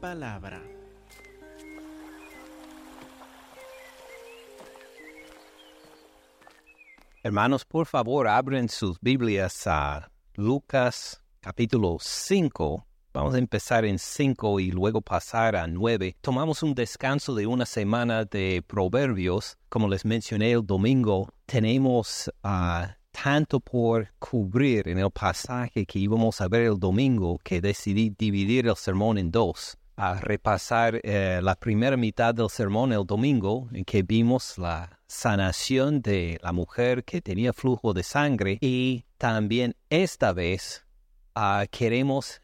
palabra. Hermanos, por favor, abren sus Biblias a Lucas capítulo 5. Vamos a empezar en 5 y luego pasar a 9. Tomamos un descanso de una semana de proverbios. Como les mencioné el domingo, tenemos ah, tanto por cubrir en el pasaje que íbamos a ver el domingo que decidí dividir el sermón en dos. A repasar eh, la primera mitad del sermón el domingo, en que vimos la sanación de la mujer que tenía flujo de sangre y también esta vez ah, queremos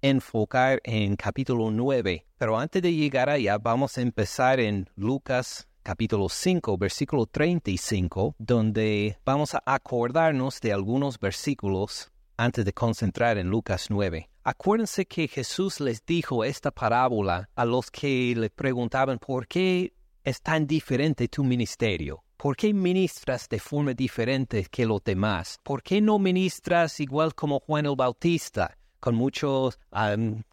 enfocar en capítulo 9. Pero antes de llegar allá vamos a empezar en Lucas capítulo 5, versículo 35, donde vamos a acordarnos de algunos versículos antes de concentrar en Lucas 9. Acuérdense que Jesús les dijo esta parábola a los que le preguntaban por qué es tan diferente tu ministerio? ¿Por qué ministras de forma diferente que los demás? ¿Por qué no ministras igual como Juan el Bautista, con muchos,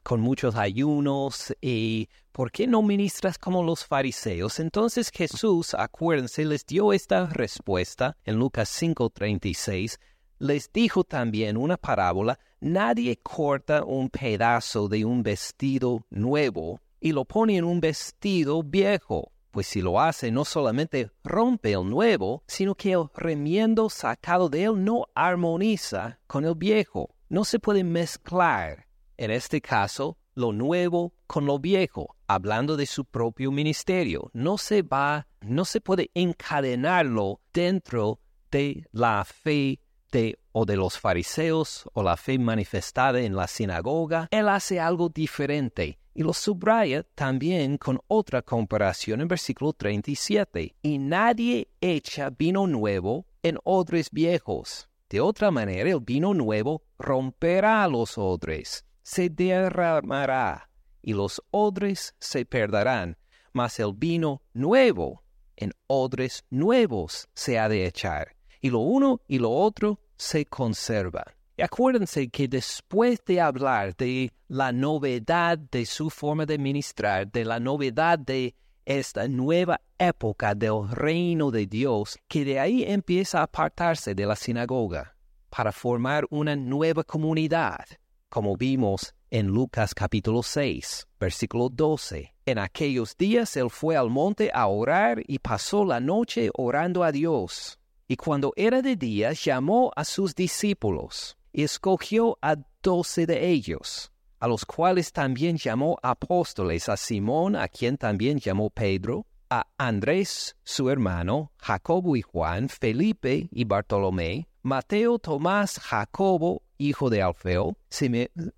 con muchos ayunos? ¿Y por qué no ministras como los fariseos? Entonces Jesús, acuérdense, les dio esta respuesta en Lucas 5:36. Les dijo también una parábola, nadie corta un pedazo de un vestido nuevo y lo pone en un vestido viejo pues si lo hace no solamente rompe el nuevo, sino que el remiendo sacado de él no armoniza con el viejo. No se puede mezclar, en este caso, lo nuevo con lo viejo, hablando de su propio ministerio. No se va, no se puede encadenarlo dentro de la fe de o de los fariseos o la fe manifestada en la sinagoga. Él hace algo diferente y lo subraya también con otra comparación en versículo 37. Y nadie echa vino nuevo en odres viejos. De otra manera, el vino nuevo romperá los odres, se derramará, y los odres se perderán. Mas el vino nuevo en odres nuevos se ha de echar, y lo uno y lo otro se conservan. Y acuérdense que después de hablar de la novedad de su forma de ministrar, de la novedad de esta nueva época del reino de Dios, que de ahí empieza a apartarse de la sinagoga para formar una nueva comunidad, como vimos en Lucas capítulo 6, versículo 12. En aquellos días él fue al monte a orar y pasó la noche orando a Dios. Y cuando era de día llamó a sus discípulos y escogió a doce de ellos, a los cuales también llamó apóstoles, a Simón, a quien también llamó Pedro, a Andrés, su hermano, Jacobo y Juan, Felipe y Bartolomé, Mateo, Tomás, Jacobo, hijo de Alfeo,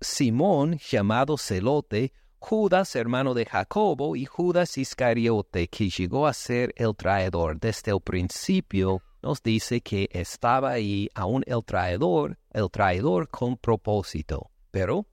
Simón, llamado Celote, Judas, hermano de Jacobo, y Judas Iscariote, que llegó a ser el traidor desde el principio nos dice que estaba ahí aún el traidor, el traidor con propósito. Pero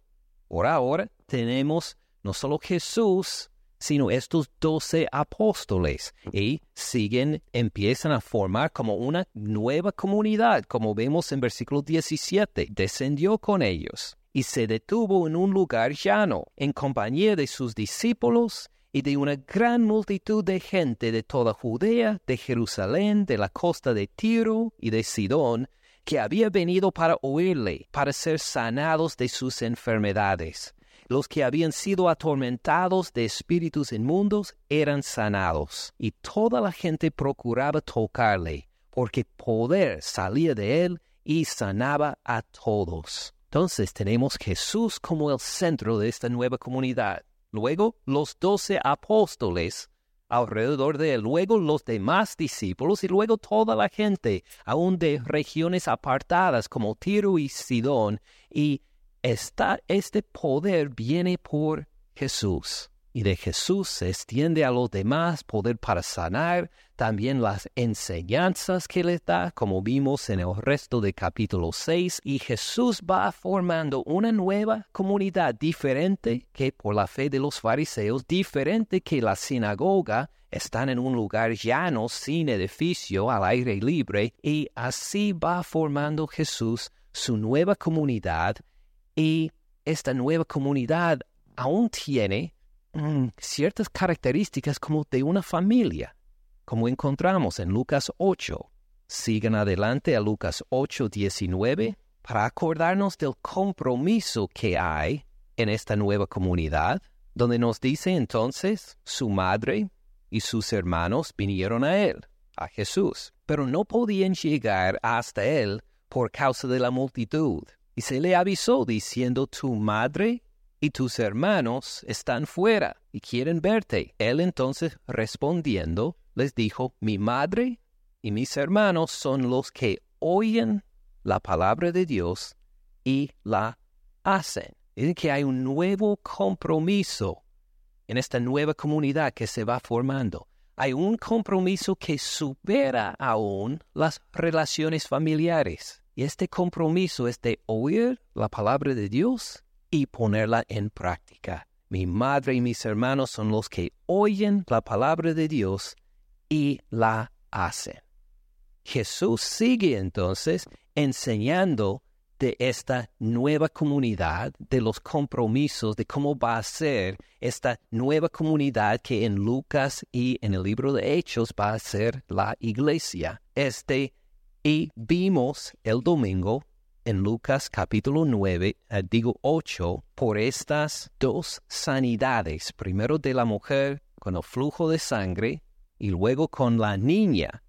por ahora tenemos no solo Jesús, sino estos doce apóstoles. Y siguen, empiezan a formar como una nueva comunidad, como vemos en versículo 17, descendió con ellos y se detuvo en un lugar llano, en compañía de sus discípulos y de una gran multitud de gente de toda Judea, de Jerusalén, de la costa de Tiro y de Sidón, que había venido para oírle, para ser sanados de sus enfermedades. Los que habían sido atormentados de espíritus inmundos eran sanados, y toda la gente procuraba tocarle, porque poder salía de él y sanaba a todos. Entonces tenemos Jesús como el centro de esta nueva comunidad. Luego los doce apóstoles alrededor de él, luego los demás discípulos y luego toda la gente, aún de regiones apartadas como Tiro y Sidón. Y este poder viene por Jesús y de Jesús se extiende a los demás poder para sanar, también las enseñanzas que les da, como vimos en el resto de capítulo 6, y Jesús va formando una nueva comunidad diferente que por la fe de los fariseos, diferente que la sinagoga, están en un lugar llano, sin edificio, al aire libre, y así va formando Jesús su nueva comunidad, y esta nueva comunidad aún tiene ciertas características como de una familia, como encontramos en Lucas 8. Sigan adelante a Lucas 8, 19 para acordarnos del compromiso que hay en esta nueva comunidad, donde nos dice entonces su madre y sus hermanos vinieron a él, a Jesús, pero no podían llegar hasta él por causa de la multitud. Y se le avisó diciendo, tu madre y tus hermanos están fuera y quieren verte. Él entonces respondiendo les dijo, mi madre y mis hermanos son los que oyen la palabra de Dios y la hacen. Es que hay un nuevo compromiso en esta nueva comunidad que se va formando. Hay un compromiso que supera aún las relaciones familiares. Y este compromiso es de oír la palabra de Dios y ponerla en práctica. Mi madre y mis hermanos son los que oyen la palabra de Dios y la hacen. Jesús sigue entonces enseñando de esta nueva comunidad, de los compromisos, de cómo va a ser esta nueva comunidad que en Lucas y en el libro de Hechos va a ser la iglesia. Este, y vimos el domingo en Lucas capítulo 9, eh, digo 8, por estas dos sanidades, primero de la mujer con el flujo de sangre y luego con la niña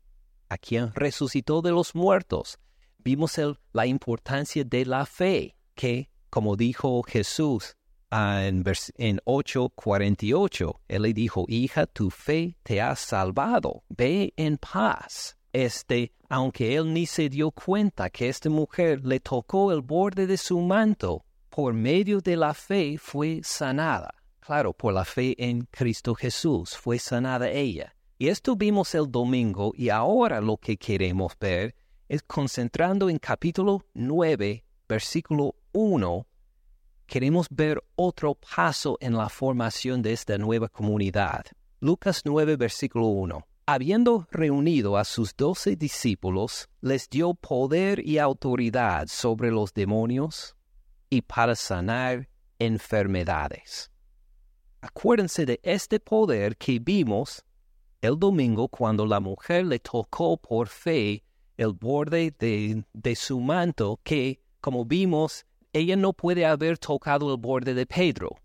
a quien resucitó de los muertos. Vimos la importancia de la fe, que, como dijo Jesús ah, en, en 8:48, Él le dijo, hija, tu fe te ha salvado, ve en paz. Este, aunque él ni se dio cuenta que esta mujer le tocó el borde de su manto, por medio de la fe fue sanada. Claro, por la fe en Cristo Jesús fue sanada ella. Y esto vimos el domingo y ahora lo que queremos ver es concentrando en capítulo 9, versículo 1, queremos ver otro paso en la formación de esta nueva comunidad. Lucas 9, versículo 1. Habiendo reunido a sus doce discípulos, les dio poder y autoridad sobre los demonios y para sanar enfermedades. Acuérdense de este poder que vimos el domingo cuando la mujer le tocó por fe el borde de, su manto, que, como vimos, ella no puede haber tocado el borde de Pedro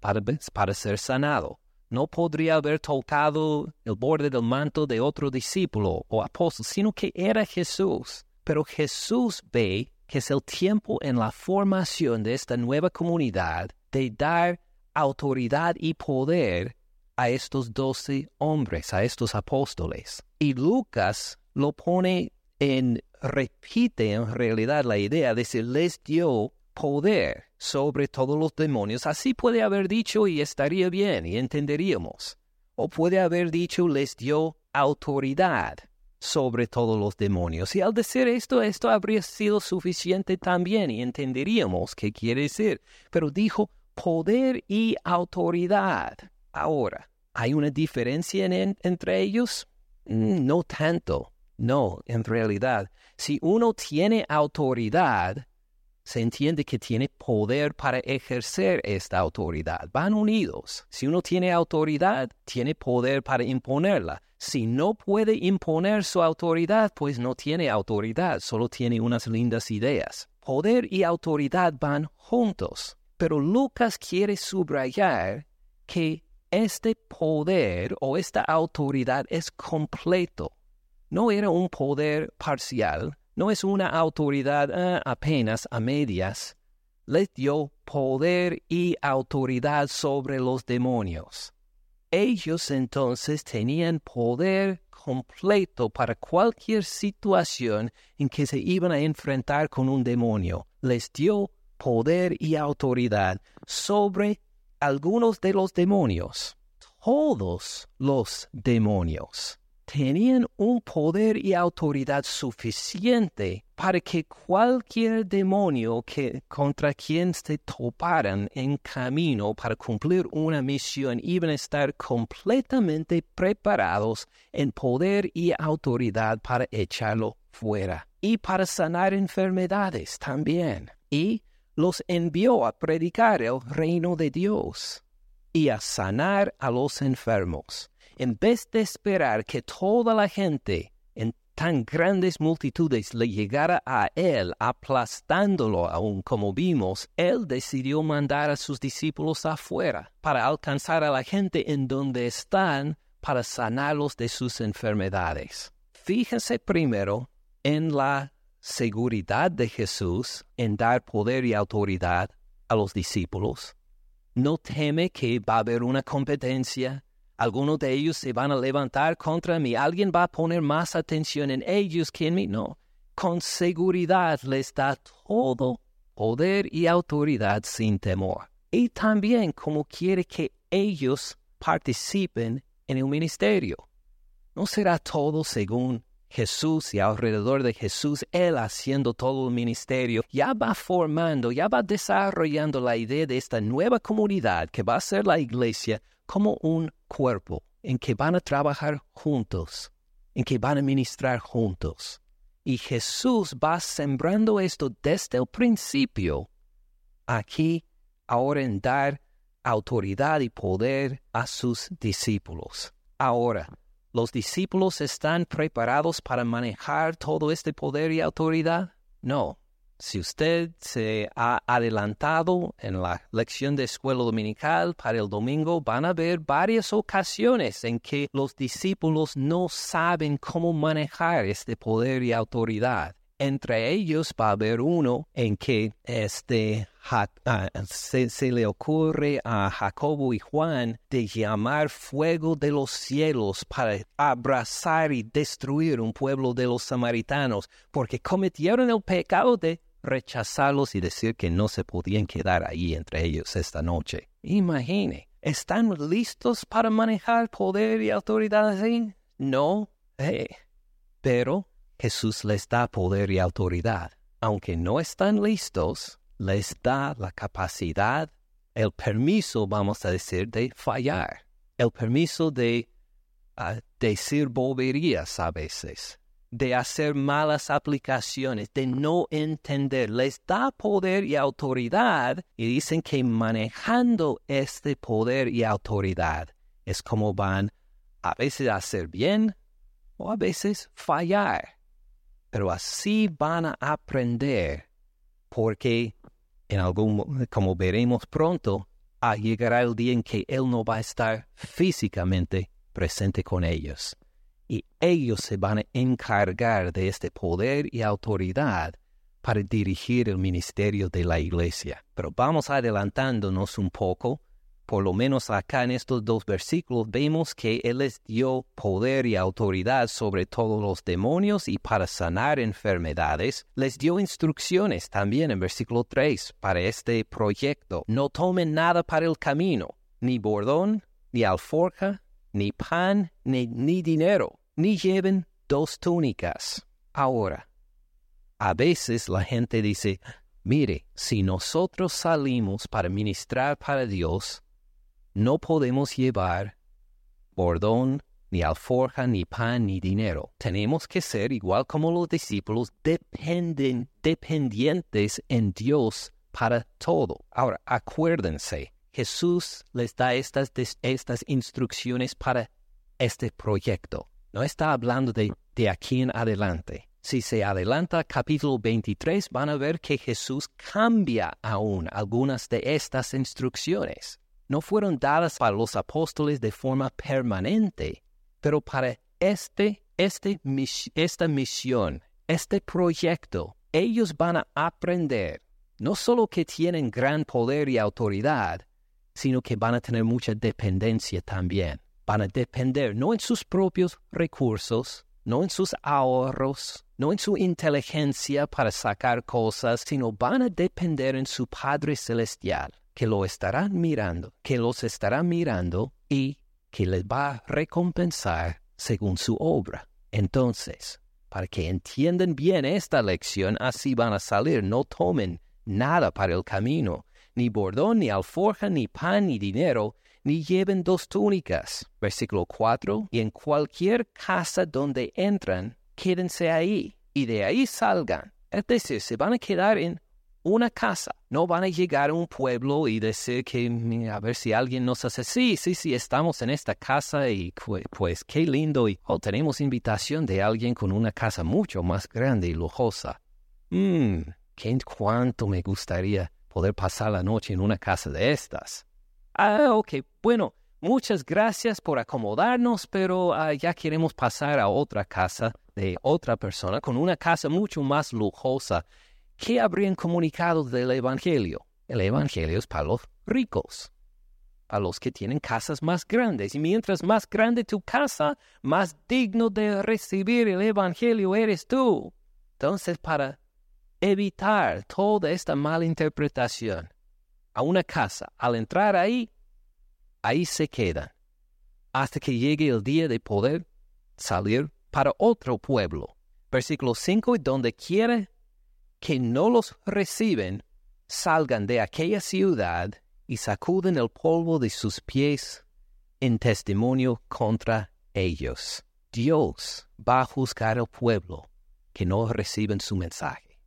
para, para ser sanado. No podría haber tocado el borde del manto de otro discípulo o apóstol, sino que era Jesús. Pero Jesús ve que es el tiempo en la formación de esta nueva comunidad de dar autoridad y poder a estos doce hombres, a estos apóstoles. Y Lucas lo pone en, repite en realidad la idea de que les dio poder sobre todos los demonios. Así puede haber dicho y estaría bien y entenderíamos. O puede haber dicho les dio autoridad sobre todos los demonios. Y al decir esto, esto habría sido suficiente también y entenderíamos qué quiere decir. Pero dijo poder y autoridad. Ahora, ¿hay una diferencia entre ellos? Mm, no tanto. No, en realidad, si uno tiene autoridad, se entiende que tiene poder para ejercer esta autoridad. Van unidos. Si uno tiene autoridad, tiene poder para imponerla. Si no puede imponer su autoridad, pues no tiene autoridad, solo tiene unas lindas ideas. Poder y autoridad van juntos. Pero Lucas quiere subrayar que este poder o esta autoridad es completo. No era un poder parcial, no es una autoridad ah, apenas a medias. Les dio poder y autoridad sobre los demonios. Ellos entonces tenían poder completo para cualquier situación en que se iban a enfrentar con un demonio. Les dio poder y autoridad sobre algunos de los demonios, todos los demonios, tenían un poder y autoridad suficiente para que cualquier demonio que contra quien se toparan en camino para cumplir una misión iban a estar completamente preparados en poder y autoridad para echarlo fuera y para sanar enfermedades también. Y los envió a predicar el reino de Dios y a sanar a los enfermos, en vez de esperar que toda la gente en tan grandes multitudes le llegara a él, aplastándolo aún como vimos, él decidió mandar a sus discípulos afuera para alcanzar a la gente en donde están para sanarlos de sus enfermedades. Fíjense primero en la seguridad de Jesús en dar poder y autoridad a los discípulos. No teme que va a haber una competencia. Algunos de ellos se van a levantar contra mí. Alguien va a poner más atención en ellos que en mí. No. Con seguridad les da todo poder y autoridad sin temor. Y también como quiere que ellos participen en el ministerio. No será todo según Jesús y alrededor de Jesús, Él haciendo todo el ministerio, ya va formando, ya va desarrollando la idea de esta nueva comunidad que va a ser la iglesia como un cuerpo en que van a trabajar juntos, en que van a ministrar juntos. Y Jesús va sembrando esto desde el principio, aquí, ahora en dar autoridad y poder a sus discípulos. Ahora, ¿Los discípulos están preparados para manejar todo este poder y autoridad? No. Si usted se ha adelantado en la lección de escuela dominical para el domingo, van a ver varias ocasiones en que los discípulos no saben cómo manejar este poder y autoridad. Entre ellos va a haber uno en que este, ah, se, le ocurre a Jacobo y Juan de llamar fuego de los cielos para abrazar y destruir un pueblo de los samaritanos, porque cometieron el pecado de rechazarlos y decir que no se podían quedar ahí entre ellos esta noche. Imagine, ¿están listos para manejar poder y autoridad así? No, eh, pero Jesús les da poder y autoridad. Aunque no están listos, les da la capacidad, el permiso, vamos a decir, de fallar, el permiso de ah, decir boberías a veces, de hacer malas aplicaciones, de no entender. Les da poder y autoridad y dicen que manejando este poder y autoridad es como van a veces a hacer bien o a veces fallar pero así van a aprender porque como veremos pronto llegará el día en que él no va a estar físicamente presente con ellos y ellos se van a encargar de este poder y autoridad para dirigir el ministerio de la iglesia. Pero vamos adelantándonos un poco por lo menos acá en estos dos versículos, vemos que Él les dio poder y autoridad sobre todos los demonios y para sanar enfermedades. Les dio instrucciones también en versículo 3 para este proyecto. No tomen nada para el camino, ni bordón, ni alforja, ni pan, ni, ni dinero, ni lleven dos túnicas. Ahora, a veces la gente dice, mire, si nosotros salimos para ministrar para Dios, no podemos llevar bordón, ni alforja, ni pan, ni dinero. Tenemos que ser, igual como los discípulos, dependen, dependientes en Dios para todo. Ahora, acuérdense, Jesús les da estas, estas instrucciones para este proyecto. No está hablando de, de aquí en adelante. Si se adelanta capítulo 23, van a ver que Jesús cambia aún algunas de estas instrucciones no fueron dadas para los apóstoles de forma permanente, pero para este, este, esta misión, este proyecto, ellos van a aprender no solo que tienen gran poder y autoridad, sino que van a tener mucha dependencia también. Van a depender no en sus propios recursos, no en sus ahorros, no en su inteligencia para sacar cosas, sino van a depender en su Padre Celestial que lo estarán mirando, que los estará mirando y que les va a recompensar según su obra. Entonces, para que entiendan bien esta lección, así van a salir, no tomen nada para el camino, ni bordón, ni alforja, ni pan, ni dinero, ni lleven dos túnicas. Versículo 4. Y en cualquier casa donde entran, quédense ahí, y de ahí salgan. Es decir, se van a quedar en una casa. No van a llegar a un pueblo y decir que a ver si alguien nos hace, sí, sí, sí, estamos en esta casa y pues, qué lindo y oh, tenemos invitación de alguien con una casa mucho más grande y lujosa. Mmm, cuánto me gustaría poder pasar la noche en una casa de estas. Ah, ok, bueno, muchas gracias por acomodarnos, pero ah, ya queremos pasar a otra casa de otra persona con una casa mucho más lujosa ¿qué habrían comunicado del Evangelio? El Evangelio es para los ricos, para los que tienen casas más grandes. Y mientras más grande tu casa, más digno de recibir el Evangelio eres tú. Entonces, para evitar toda esta mala interpretación, a una casa, al entrar ahí, ahí se quedan, hasta que llegue el día de poder salir para otro pueblo. Versículo 5, donde quiere que no los reciben salgan de aquella ciudad y sacuden el polvo de sus pies en testimonio contra ellos. Dios va a juzgar al pueblo que no reciben su mensaje.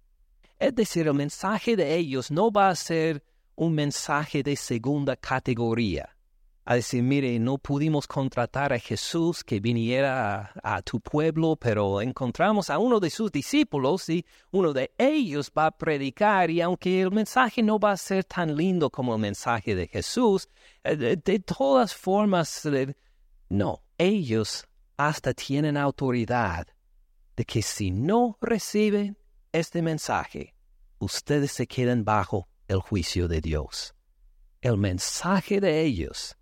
Es decir, el mensaje de ellos no va a ser un mensaje de segunda categoría, a decir, mire, no pudimos contratar a Jesús que viniera a, tu pueblo, pero encontramos a uno de sus discípulos y uno de ellos va a predicar y aunque el mensaje no va a ser tan lindo como el mensaje de Jesús, eh, de, todas formas, eh, no, ellos hasta tienen autoridad de que si no reciben este mensaje, ustedes se quedan bajo el juicio de Dios. El mensaje de ellos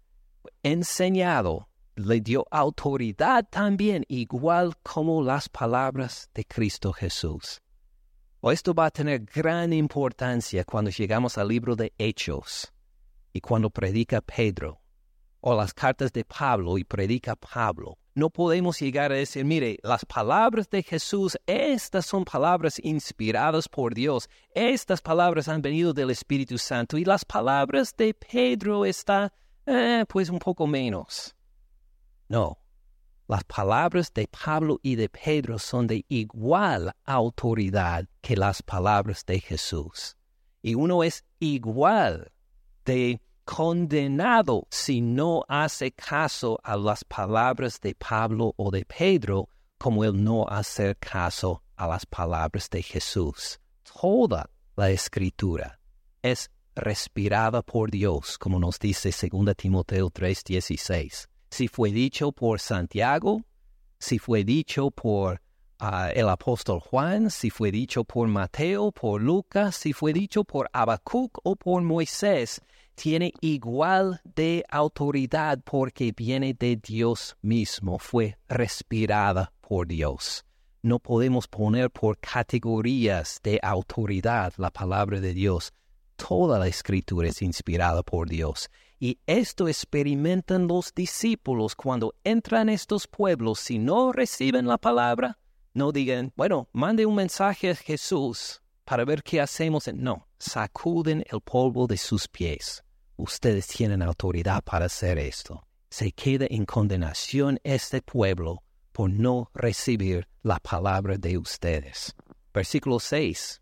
enseñado le dio autoridad también, igual como las palabras de Cristo Jesús. esto va a tener gran importancia cuando llegamos al libro de Hechos y cuando predica Pedro, o las cartas de Pablo y predica Pablo. No podemos llegar a decir, mire, las palabras de Jesús, estas son palabras inspiradas por Dios, estas palabras han venido del Espíritu Santo y las palabras de Pedro están eh, pues un poco menos. No, las palabras de Pablo y de Pedro son de igual autoridad que las palabras de Jesús. Y uno es igual de condenado si no hace caso a las palabras de Pablo o de Pedro como el no hacer caso a las palabras de Jesús. Toda la escritura es respirada por Dios, como nos dice 2 Timoteo 3:16. Si fue dicho por Santiago, si fue dicho por ah, el apóstol Juan, si fue dicho por Mateo, por Lucas, si fue dicho por Habacuc o por Moisés, tiene igual de autoridad porque viene de Dios mismo, fue respirada por Dios. No podemos poner por categorías de autoridad la palabra de Dios Toda la escritura es inspirada por Dios. Y esto experimentan los discípulos cuando entran estos pueblos. Si no reciben la palabra, no digan, bueno, mande un mensaje a Jesús para ver qué hacemos. No, sacuden el polvo de sus pies. Ustedes tienen autoridad para hacer esto. Se queda en condenación este pueblo por no recibir la palabra de ustedes. Versículo 6.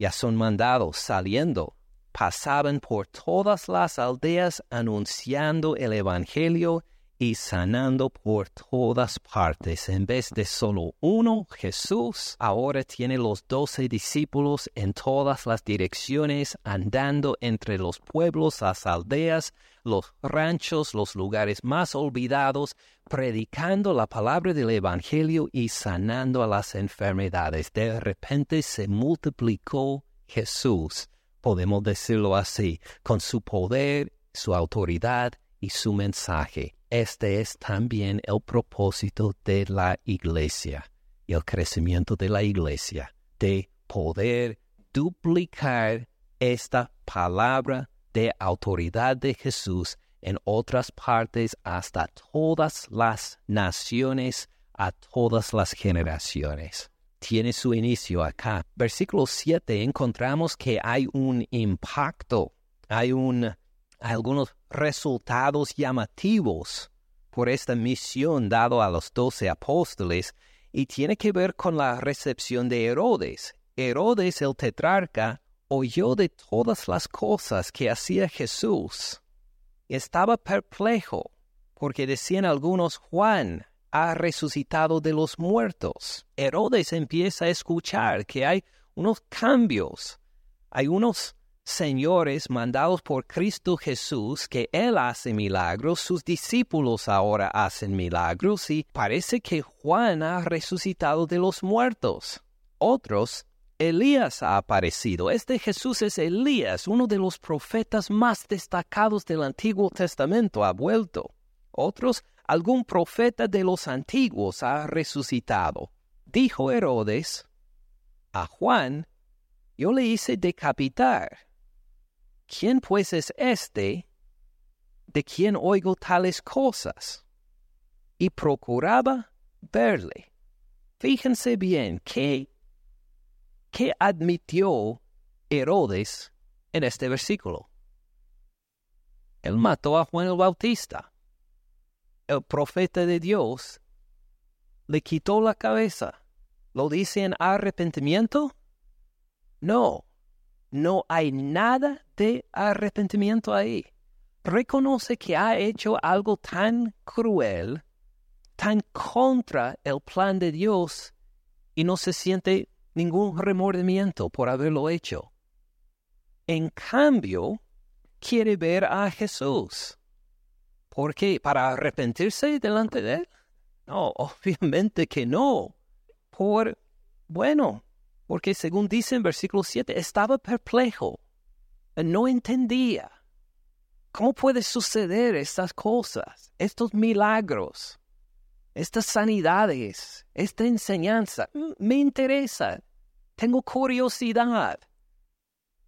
Ya son mandados saliendo pasaban por todas las aldeas anunciando el Evangelio y sanando por todas partes. En vez de solo uno, Jesús ahora tiene los doce discípulos en todas las direcciones, andando entre los pueblos, las aldeas, los ranchos, los lugares más olvidados, predicando la palabra del Evangelio y sanando a las enfermedades. De repente se multiplicó Jesús podemos decirlo así, con su poder, su autoridad y su mensaje. Este es también el propósito de la iglesia y el crecimiento de la iglesia, de poder duplicar esta palabra de autoridad de Jesús en otras partes hasta todas las naciones, a todas las generaciones tiene su inicio acá. Versículo 7 encontramos que hay un impacto, hay, un, algunos resultados llamativos por esta misión dado a los doce apóstoles y tiene que ver con la recepción de Herodes. Herodes el tetrarca oyó de todas las cosas que hacía Jesús, estaba perplejo, porque decían algunos, Juan ha resucitado de los muertos. Herodes empieza a escuchar que hay unos cambios, hay unos señores mandados por Cristo Jesús que Él hace milagros, sus discípulos ahora hacen milagros y parece que Juan ha resucitado de los muertos. Otros, Elías ha aparecido. Este Jesús es Elías, uno de los profetas más destacados del Antiguo Testamento, ha vuelto. Otros, algún profeta de los antiguos ha resucitado. Dijo Herodes a Juan, yo le hice decapitar ¿quién pues es este de quien oigo tales cosas? Y procuraba verle. Fíjense bien qué, qué admitió Herodes en este versículo. Él mató a Juan el Bautista. El profeta de Dios le quitó la cabeza. ¿Lo dice en arrepentimiento? No, no hay nada de arrepentimiento ahí. Reconoce que ha hecho algo tan cruel, tan contra el plan de Dios, y no se siente ningún remordimiento por haberlo hecho. En cambio, quiere ver a Jesús. ¿Por qué? ¿Para arrepentirse delante de él? No, obviamente que no. Por, bueno, porque según dice en versículo 7, estaba perplejo, no entendía. ¿Cómo puede suceder estas cosas, estos milagros, estas sanidades, esta enseñanza? Me interesa, tengo curiosidad.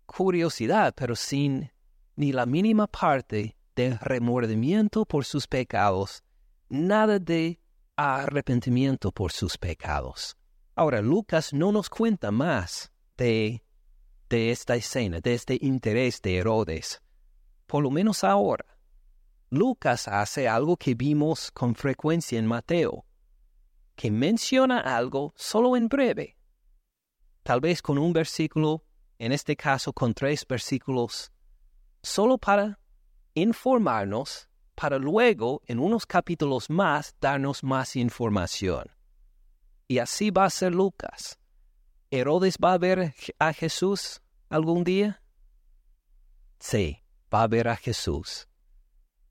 Curiosidad, pero sin ni la mínima parte de remordimiento por sus pecados, nada de arrepentimiento por sus pecados. Ahora, Lucas no nos cuenta más de, de esta escena, de este interés de Herodes, por lo menos ahora. Lucas hace algo que vimos con frecuencia en Mateo, que menciona algo solo en breve, tal vez con un versículo, en este caso con tres versículos, solo para informarnos, para luego, en unos capítulos más, darnos más información. Y así va a ser Lucas. ¿Herodes va a ver a Jesús algún día? Sí, va a ver a Jesús.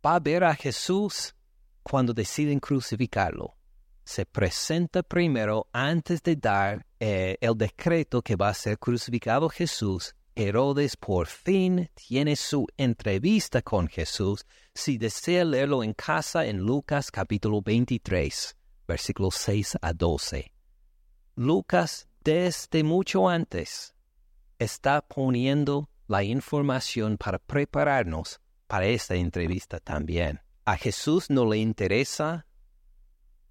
Va a ver a Jesús cuando deciden crucificarlo. Se presenta primero antes de dar eh, el decreto que va a ser crucificado Jesús. Herodes por fin tiene su entrevista con Jesús. Si desea leerlo en casa en Lucas capítulo 23 versículos 6 a 12. Lucas, desde mucho antes, está poniendo la información para prepararnos para esta entrevista también. A Jesús no le interesa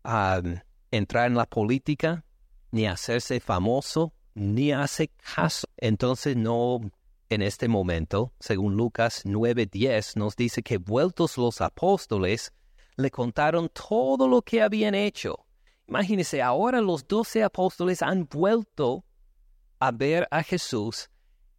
um, entrar en la política, ni hacerse famoso, ni hace caso. Entonces no, en este momento, según Lucas 9:10, nos dice que vueltos los apóstoles, le contaron todo lo que habían hecho. Imagínense, ahora los doce apóstoles han vuelto a ver a Jesús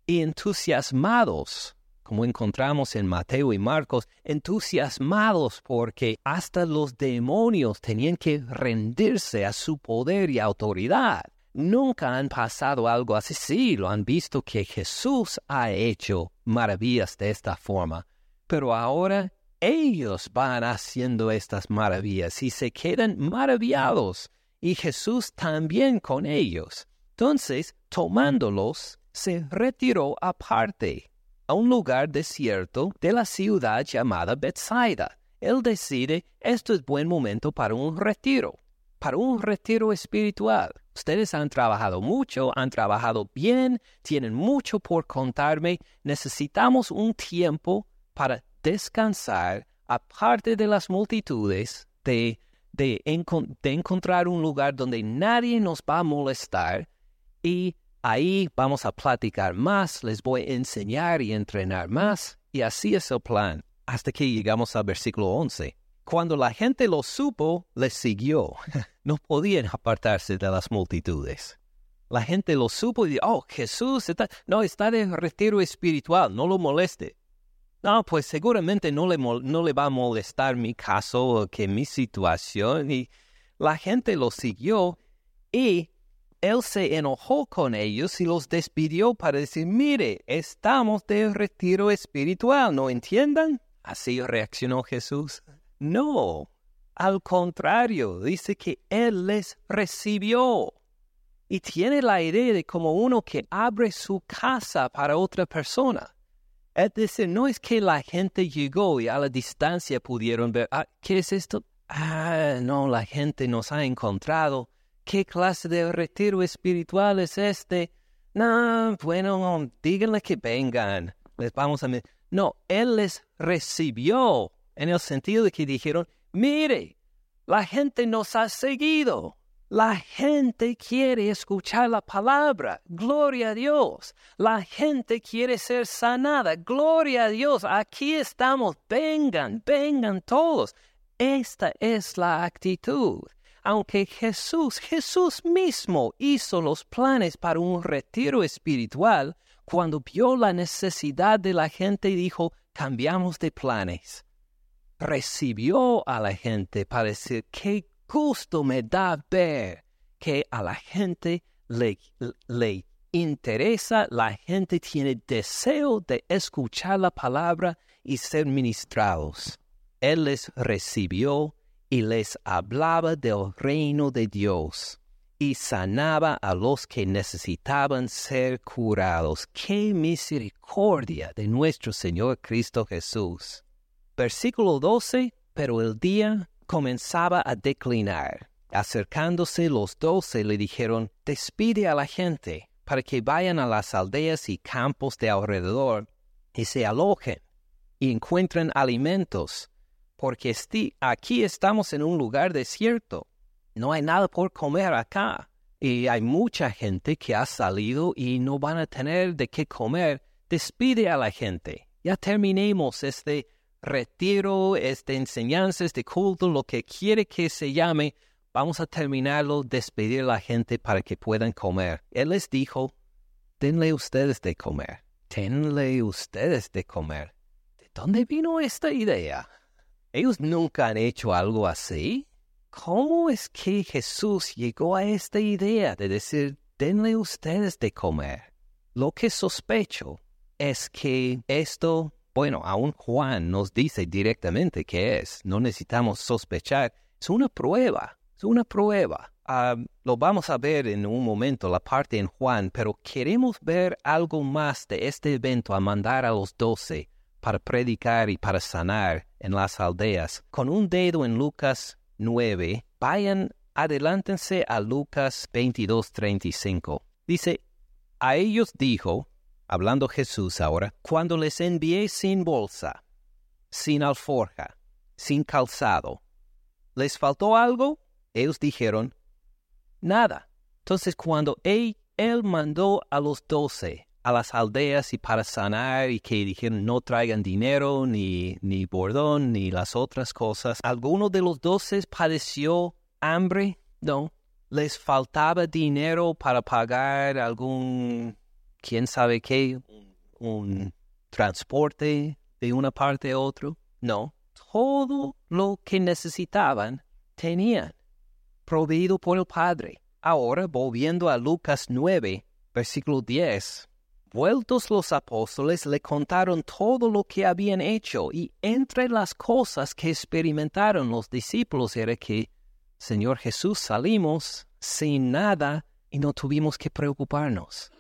y entusiasmados, como encontramos en Mateo y Marcos, entusiasmados porque hasta los demonios tenían que rendirse a su poder y autoridad. Nunca han pasado algo así, sí, lo han visto que Jesús ha hecho maravillas de esta forma, pero ahora ellos van haciendo estas maravillas y se quedan maravillados, y Jesús también con ellos. Entonces, tomándolos, se retiró aparte, a un lugar desierto de la ciudad llamada Bethsaida. Él decide, esto es buen momento para un retiro, para un retiro espiritual. Ustedes han trabajado mucho, han trabajado bien, tienen mucho por contarme. Necesitamos un tiempo para descansar aparte de las multitudes, de, de, encontrar un lugar donde nadie nos va a molestar y ahí vamos a platicar más, les voy a enseñar y entrenar más y así es el plan hasta que llegamos al versículo 11. Cuando la gente lo supo, les siguió. No podían apartarse de las multitudes. La gente lo supo y dijo, oh, Jesús no, está de retiro espiritual, no lo moleste. No, pues seguramente no le, no le va a molestar mi caso o que mi situación. Y la gente lo siguió y él se enojó con ellos y los despidió para decir, mire, estamos de retiro espiritual, ¿no entiendan? Así reaccionó Jesús. No, al contrario, dice que Él les recibió. Y tiene la idea de como uno que abre su casa para otra persona. Es decir, no es que la gente llegó y a la distancia pudieron ver, ah, ¿qué es esto? Ah, no, la gente nos ha encontrado. ¿Qué clase de retiro espiritual es este? No, bueno, díganle que vengan. Les vamos a... No, Él les recibió en el sentido de que dijeron, mire, la gente nos ha seguido. La gente quiere escuchar la palabra. Gloria a Dios. La gente quiere ser sanada. Gloria a Dios. Aquí estamos. Vengan, vengan todos. Esta es la actitud aunque Jesús, Jesús mismo hizo los planes para un retiro espiritual, cuando vio la necesidad de la gente dijo, cambiamos de planes. Recibió a la gente para decir, qué gusto me da ver que a la gente le, le interesa, la gente tiene deseo de escuchar la palabra y ser ministrados. Él les recibió y les hablaba del reino de Dios y sanaba a los que necesitaban ser curados. ¡Qué misericordia de nuestro Señor Cristo Jesús! Versículo 12. Pero el día comenzaba a declinar. Acercándose los doce le dijeron, despide a la gente para que vayan a las aldeas y campos de alrededor y se alojen y encuentren alimentos porque aquí estamos en un lugar desierto. No hay nada por comer acá. Y hay mucha gente que ha salido y no van a tener de qué comer. Despide a la gente. Ya terminemos este retiro, este enseñanza, este culto, lo que quiere que se llame. Vamos a terminarlo, despedir a la gente para que puedan comer. Él les dijo, denle ustedes de comer. Denle ustedes de comer. ¿De dónde vino esta idea? Ellos nunca han hecho algo así. ¿Cómo es que Jesús llegó a esta idea de decir, denle ustedes de comer? Lo que sospecho es que esto, bueno, aún Juan nos dice directamente que es, no necesitamos sospechar, es una prueba, es una prueba. Lo vamos a ver en un momento, la parte en Juan, pero queremos ver algo más de este evento a mandar a los doce para predicar y para sanar en las aldeas. Con un dedo en Lucas 9, vayan, adelántense a Lucas 22:35. Dice, a ellos dijo, hablando Jesús ahora, cuando les envié sin bolsa, sin alforja, sin calzado, ¿les faltó algo? Ellos dijeron, nada. Entonces cuando él, mandó a los doce a las aldeas y para sanar y que dijeron no traigan dinero, ni, ni bordón, ni las otras cosas. ¿Alguno de los doce padeció hambre? No. ¿Les faltaba dinero para pagar algún, quién sabe qué, un transporte de una parte a otra? No. Todo lo que necesitaban tenían, proveído por el Padre. Ahora, volviendo a Lucas 9, versículo 10, Vueltos los apóstoles le contaron todo lo que habían hecho y entre las cosas que experimentaron los discípulos era que, Señor Jesús, salimos sin nada y no tuvimos que preocuparnos,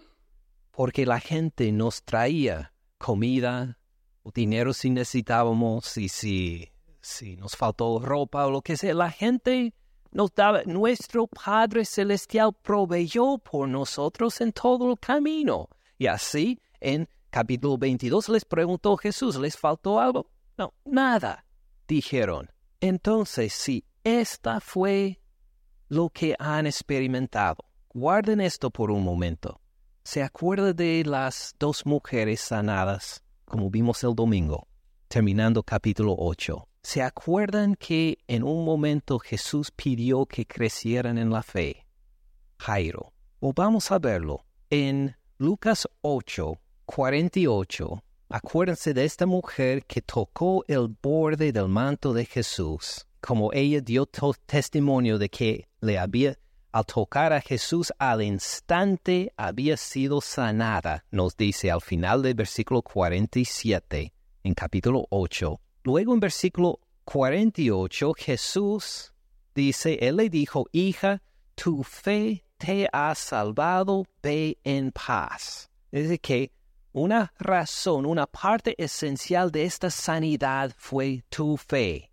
porque la gente nos traía comida o dinero si necesitábamos y si, si nos faltó ropa o lo que sea, la gente nos daba, nuestro Padre Celestial proveyó por nosotros en todo el camino. Y así, en capítulo 22 les preguntó Jesús, ¿les faltó algo? No, nada. Dijeron, entonces si esta fue lo que han experimentado, guarden esto por un momento. ¿Se acuerda de las dos mujeres sanadas, como vimos el domingo, terminando capítulo 8? ¿Se acuerdan que en un momento Jesús pidió que crecieran en la fe? Jairo, O vamos a verlo en Lucas 8, 48. Acuérdense de esta mujer que tocó el borde del manto de Jesús, como ella dio testimonio de que le había, al tocar a Jesús al instante había sido sanada, nos dice al final del versículo 47 en capítulo 8. Luego en versículo 48 Jesús dice, Él le dijo, hija, tu fe te ha salvado, ve en paz. Es decir, que una razón, una parte esencial de esta sanidad fue tu fe.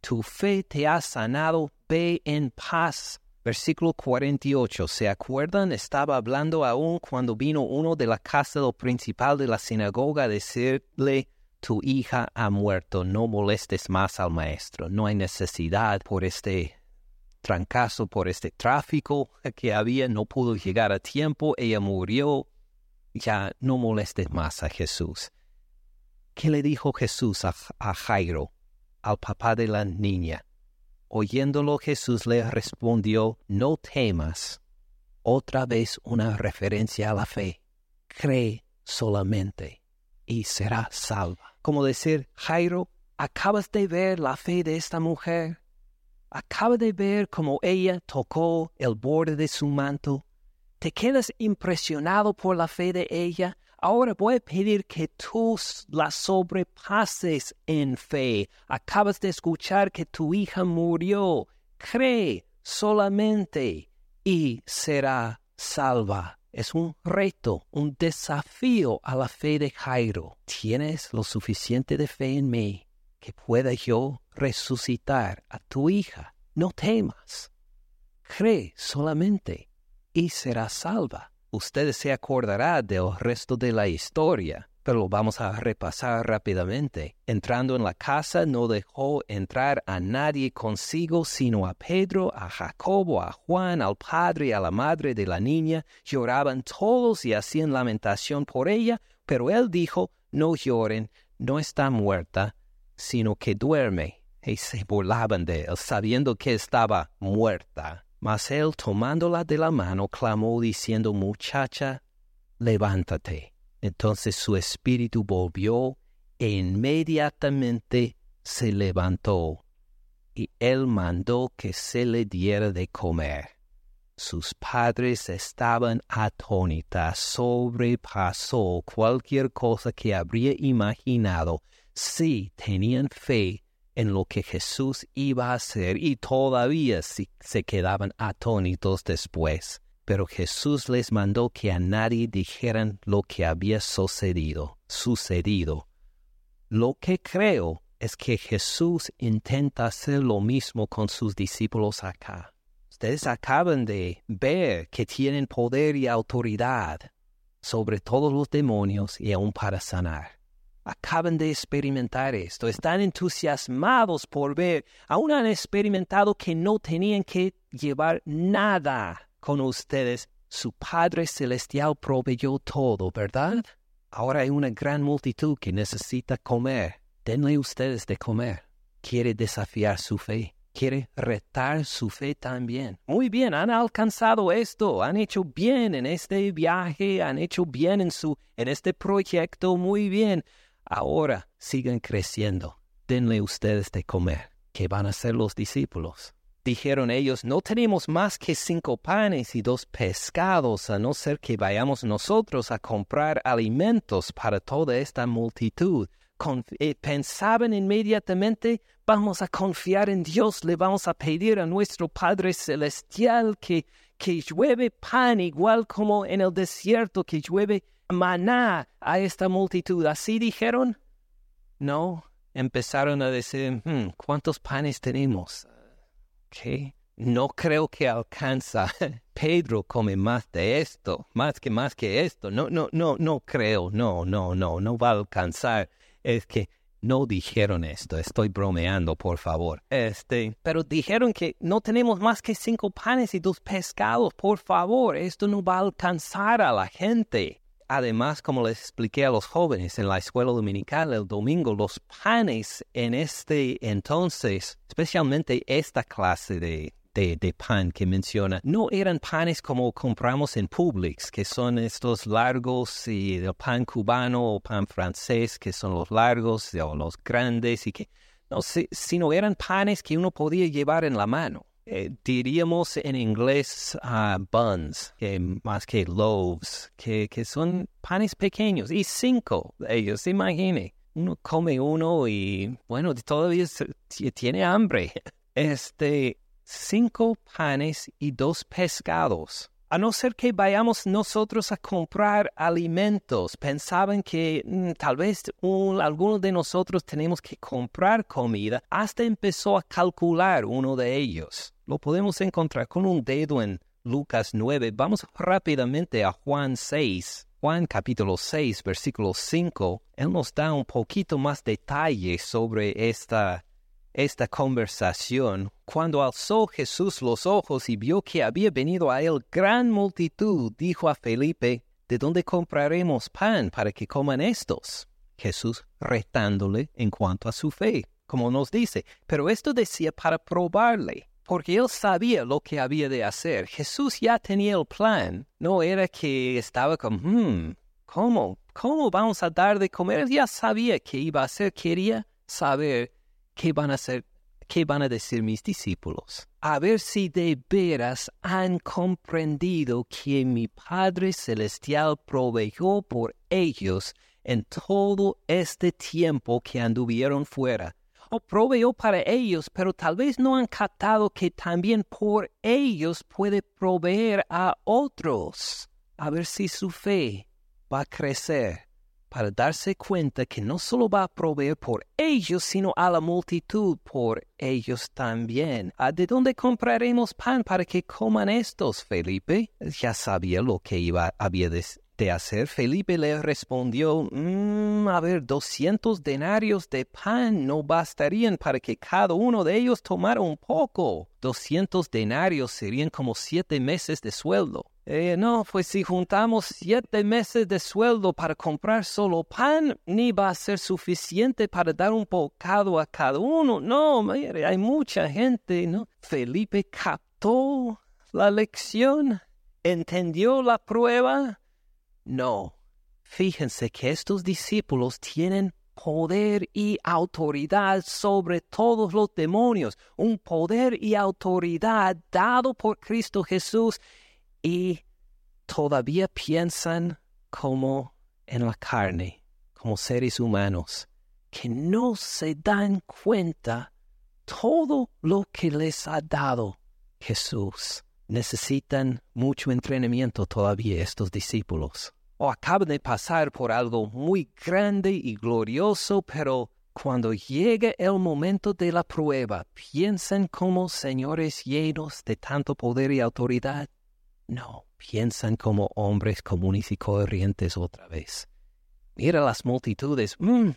Tu fe te ha sanado, ve en paz. Versículo 48. ¿Se acuerdan? Estaba hablando aún cuando vino uno de la casa del principal de la sinagoga a decirle, tu hija ha muerto, no molestes más al maestro. No hay necesidad por este trancazo, por este tráfico que había, no pudo llegar a tiempo, ella murió. Ya no molestes más a Jesús. ¿Qué le dijo Jesús a, a Jairo, al papá de la niña? Oyéndolo Jesús le respondió, no temas. Otra vez una referencia a la fe. Cree solamente y será salva como decir, Jairo, acabas de ver la fe de esta mujer, acabas de ver cómo ella tocó el borde de su manto, te quedas impresionado por la fe de ella, ahora voy a pedir que tú la sobrepases en fe. Acabas de escuchar que tu hija murió, cree solamente y será salva. Es un reto, un desafío a la fe de Jairo. ¿Tienes lo suficiente de fe en mí que pueda yo resucitar a tu hija? No temas. Cree solamente y serás salva. Usted se acordará del resto de la historia pero lo vamos a repasar rápidamente. Entrando en la casa no dejó entrar a nadie consigo sino a Pedro, a Jacobo, a Juan, al padre y a la madre de la niña. Lloraban todos y hacían lamentación por ella, pero él dijo, no lloren, no está muerta, sino que duerme. Y se burlaban de él, sabiendo que estaba muerta. Mas él, tomándola de la mano, clamó diciendo, muchacha, levántate. Entonces su espíritu volvió e inmediatamente se levantó, y él mandó que se le diera de comer. Sus padres estaban atónitas, sobrepasó cualquier cosa que habría imaginado si tenían fe en lo que Jesús iba a hacer y todavía se quedaban atónitos después pero Jesús les mandó que a nadie dijeran lo que había sucedido, sucedido. Lo que creo es que Jesús intenta hacer lo mismo con sus discípulos acá. Ustedes acaban de ver que tienen poder y autoridad sobre todos los demonios y aún para sanar. Acaban de experimentar esto, están entusiasmados por ver, aún han experimentado que no tenían que llevar nada con ustedes, su Padre Celestial proveyó todo, ¿verdad? Ahora hay una gran multitud que necesita comer. Denle ustedes de comer. Quiere desafiar su fe. Quiere retar su fe también. Muy bien, han alcanzado esto, han hecho bien en este viaje, han hecho bien en su en este proyecto, muy bien. Ahora sigan creciendo. Denle ustedes de comer. ¿Qué van a hacer los discípulos? Dijeron ellos, no tenemos más que cinco panes y dos pescados, a no ser que vayamos nosotros a comprar alimentos para toda esta multitud. Eh, pensaban inmediatamente, vamos a confiar en Dios, le vamos a pedir a nuestro Padre Celestial que, que llueve pan igual como en el desierto, que llueve maná a esta multitud. ¿Así dijeron? No, empezaron a decir, hmm, ¿cuántos panes tenemos? ¿Qué? No creo que alcanza. Pedro come más de esto, más que más que esto. No, no, no, no creo. No, no, no, no va a alcanzar. Es que no dijeron esto. Estoy bromeando, por favor. Este, pero dijeron que no tenemos más que cinco panes y dos pescados. Por favor, esto no va a alcanzar a la gente. Además, como les expliqué a los jóvenes en la escuela dominical el domingo, los panes en este entonces, especialmente esta clase de, pan que menciona no eran panes como compramos en Publix, que son estos largos y el pan cubano o pan francés, que son los largos o los grandes y que no sino eran panes que uno podía llevar en la mano. Eh, diríamos en inglés uh, buns, más que loaves, que, que son panes pequeños y cinco de ellos, imagine uno come uno y bueno, todavía tiene hambre. Este, cinco panes y dos pescados. A no ser que vayamos nosotros a comprar alimentos, pensaban que mm, tal vez algunos de nosotros tenemos que comprar comida, hasta empezó a calcular uno de ellos. Lo podemos encontrar con un dedo en Lucas 9. Vamos rápidamente a Juan 6. Juan capítulo 6, versículo 5, Él nos da un poquito más detalle sobre esta, esta conversación. Cuando alzó Jesús los ojos y vio que había venido a él gran multitud, dijo a Felipe, ¿de dónde compraremos pan para que coman estos? Jesús retándole en cuanto a su fe, como nos dice, pero esto decía para probarle porque él sabía lo que había de hacer. Jesús ya tenía el plan. No era que estaba como, hmm, ¿cómo? ¿Cómo vamos a dar de comer? Ya sabía qué iba a hacer. Quería saber qué van a hacer, qué van a decir mis discípulos. A ver si de veras han comprendido que mi Padre Celestial proveyó por ellos en todo este tiempo que anduvieron fuera o proveyó para ellos, pero tal vez no han captado que también por ellos puede proveer a otros. A ver si su fe va a crecer para darse cuenta que no solo va a proveer por ellos, sino a la multitud por ellos también. Ah, ¿De dónde compraremos pan para que coman estos, Felipe? Ya sabía lo que iba, había de, hacer, Felipe le respondió, mm, a ver, doscientos denarios de pan no bastarían para que cada uno de ellos tomara un poco. Doscientos denarios serían como siete meses de sueldo. Eh, no, pues si juntamos siete meses de sueldo para comprar solo pan, ni va a ser suficiente para dar un bocado a cada uno. No, mire, hay mucha gente, ¿no? Felipe captó la lección, entendió la prueba, no, fíjense que estos discípulos tienen poder y autoridad sobre todos los demonios, un poder y autoridad dado por Cristo Jesús y todavía piensan como en la carne, como seres humanos, que no se dan cuenta todo lo que les ha dado Jesús necesitan mucho entrenamiento todavía estos discípulos. O acaban de pasar por algo muy grande y glorioso, pero cuando llegue el momento de la prueba, ¿piensan como señores llenos de tanto poder y autoridad? No, piensan como hombres comunes y corrientes otra vez. Mira las multitudes. Mm,